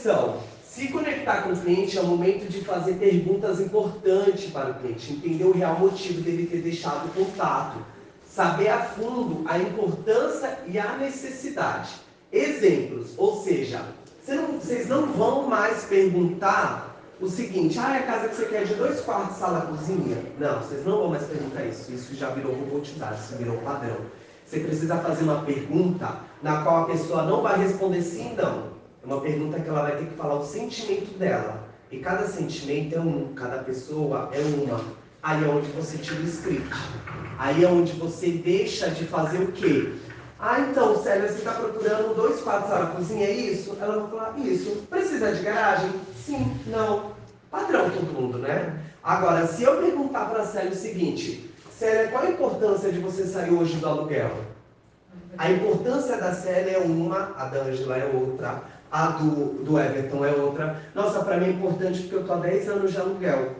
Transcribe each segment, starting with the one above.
Então, se conectar com o cliente é o momento de fazer perguntas importantes para o cliente, entender o real motivo dele ter deixado o contato, saber a fundo a importância e a necessidade. Exemplos, ou seja, vocês não vão mais perguntar o seguinte, ah, é a casa que você quer de dois quartos, sala, cozinha. Não, vocês não vão mais perguntar isso. Isso já virou robotizado, isso virou padrão. Você precisa fazer uma pergunta na qual a pessoa não vai responder sim, não. É uma pergunta que ela vai ter que falar o sentimento dela. E cada sentimento é um, cada pessoa é uma. Aí é onde você tira o script. Aí é onde você deixa de fazer o quê? Ah, então, Célia, você está procurando dois quartos na cozinha, é isso? Ela vai falar, isso. Precisa de garagem? Sim, não. Padrão todo mundo, né? Agora, se eu perguntar para a Célia o seguinte, Célia, qual a importância de você sair hoje do aluguel? A importância da Célia é uma, a da Angela é outra, a do, do Everton é outra. Nossa, para mim é importante porque eu estou há 10 anos de aluguel.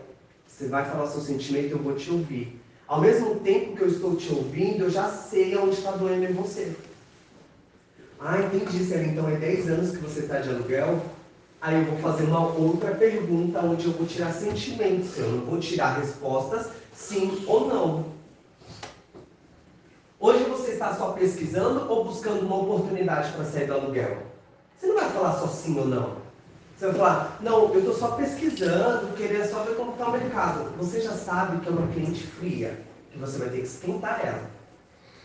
Você vai falar seu sentimento, eu vou te ouvir. Ao mesmo tempo que eu estou te ouvindo, eu já sei onde está doendo em você. Ah, entendi, Célia. Então é 10 anos que você está de aluguel? Aí eu vou fazer uma outra pergunta onde eu vou tirar sentimentos. Eu não vou tirar respostas sim ou não. Hoje você está só pesquisando ou buscando uma oportunidade para sair do aluguel? Você não vai falar só sim ou não. Você vai falar, não, eu estou só pesquisando, queria só ver como está o mercado. Você já sabe que é uma cliente fria, que você vai ter que esquentar ela.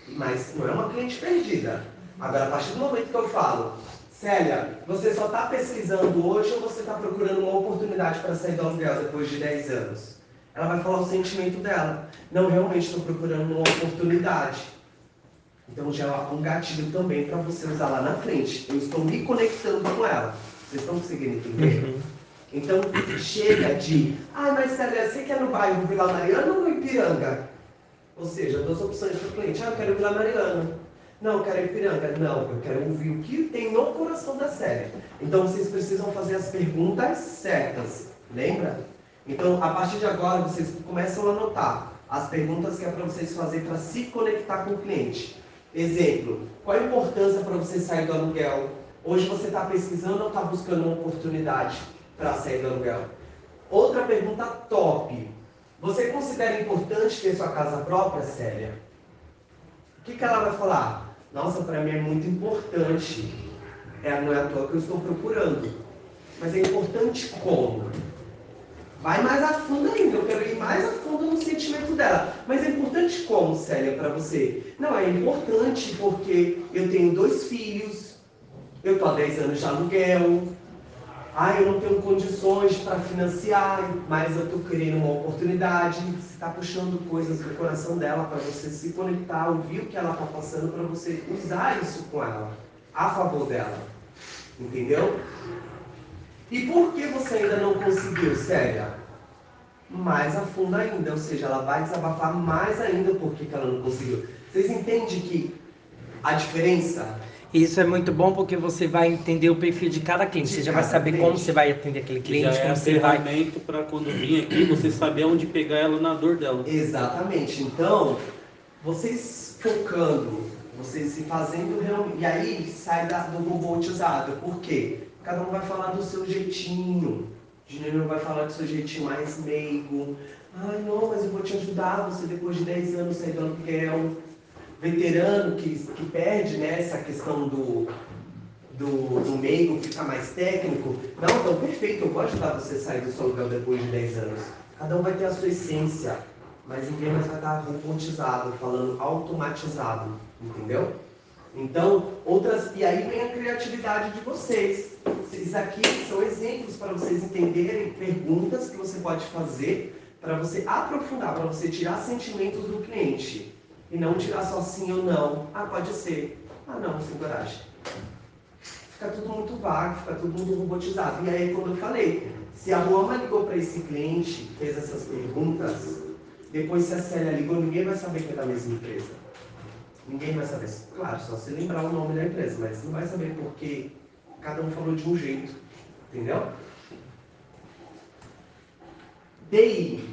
Mas não é uma cliente perdida. Agora, a partir do momento que eu falo, Célia, você só está pesquisando hoje ou você está procurando uma oportunidade para sair do aluguel depois de 10 anos? Ela vai falar o sentimento dela. Não, realmente estou procurando uma oportunidade. Então já é um gatilho também para você usar lá na frente. Eu estou me conectando com ela. Vocês estão conseguindo entender? Uhum. Então chega de, ah, mas Célia, você quer no bairro Vila Mariana ou no Ipiranga? Ou seja, duas opções para o cliente. Ah, eu quero Vila Mariana. Não, eu quero Ipiranga. Não, eu quero ouvir o que tem no coração da série. Então vocês precisam fazer as perguntas certas. Lembra? Então, a partir de agora, vocês começam a anotar as perguntas que é para vocês fazer para se conectar com o cliente. Exemplo, qual a importância para você sair do aluguel? Hoje você está pesquisando ou está buscando uma oportunidade para sair do aluguel? Outra pergunta top. Você considera importante ter sua casa própria, Célia? O que, que ela vai falar? Nossa, para mim é muito importante. É, não é à toa que eu estou procurando. Mas é importante como? Vai mais a fundo ainda, eu quero ir mais a fundo no sentimento dela. Mas é importante como, Célia, para você? Não, é importante porque eu tenho dois filhos, eu estou há 10 anos de aluguel, ah, eu não tenho condições para financiar, mas eu estou querendo uma oportunidade. Você está puxando coisas do coração dela para você se conectar, ouvir o que ela está passando, para você usar isso com ela, a favor dela. Entendeu? E por que você ainda não conseguiu, Célia? Mais a fundo ainda, ou seja, ela vai desabafar mais ainda por que ela não conseguiu. Vocês entendem que a diferença isso é muito bom porque você vai entender o perfil de cada cliente. De você já vai saber cliente. como você vai atender aquele cliente. Já é como você vai... para quando vir aqui, você saber onde pegar ela na dor dela. Exatamente. Então, vocês focando, vocês se fazendo realmente. E aí sai da, do robotizado. Por quê? Cada um vai falar do seu jeitinho. Dinheiro vai falar do seu jeitinho mais meigo. Ai, não, mas eu vou te ajudar. Você, depois de 10 anos, sair do aluguel. Veterano que, que perde né, essa questão do, do, do meigo, ficar mais técnico. Não, então, perfeito. Eu vou ajudar você a sair do seu aluguel depois de 10 anos. Cada um vai ter a sua essência. Mas ninguém mais vai estar robotizado, falando automatizado. Entendeu? Então, outras. E aí vem a criatividade de vocês. Isso aqui são exemplos para vocês entenderem perguntas que você pode fazer para você aprofundar, para você tirar sentimentos do cliente. E não tirar só sim ou não. Ah, pode ser. Ah, não, sem coragem. Fica tudo muito vago, fica tudo muito robotizado. E aí, quando eu falei, se a Roma ligou para esse cliente, fez essas perguntas, depois se a Célia ligou, ninguém vai saber que é da mesma empresa. Ninguém vai saber. Claro, só se lembrar o nome da empresa, mas não vai saber porque cada um falou de um jeito. Entendeu? DI.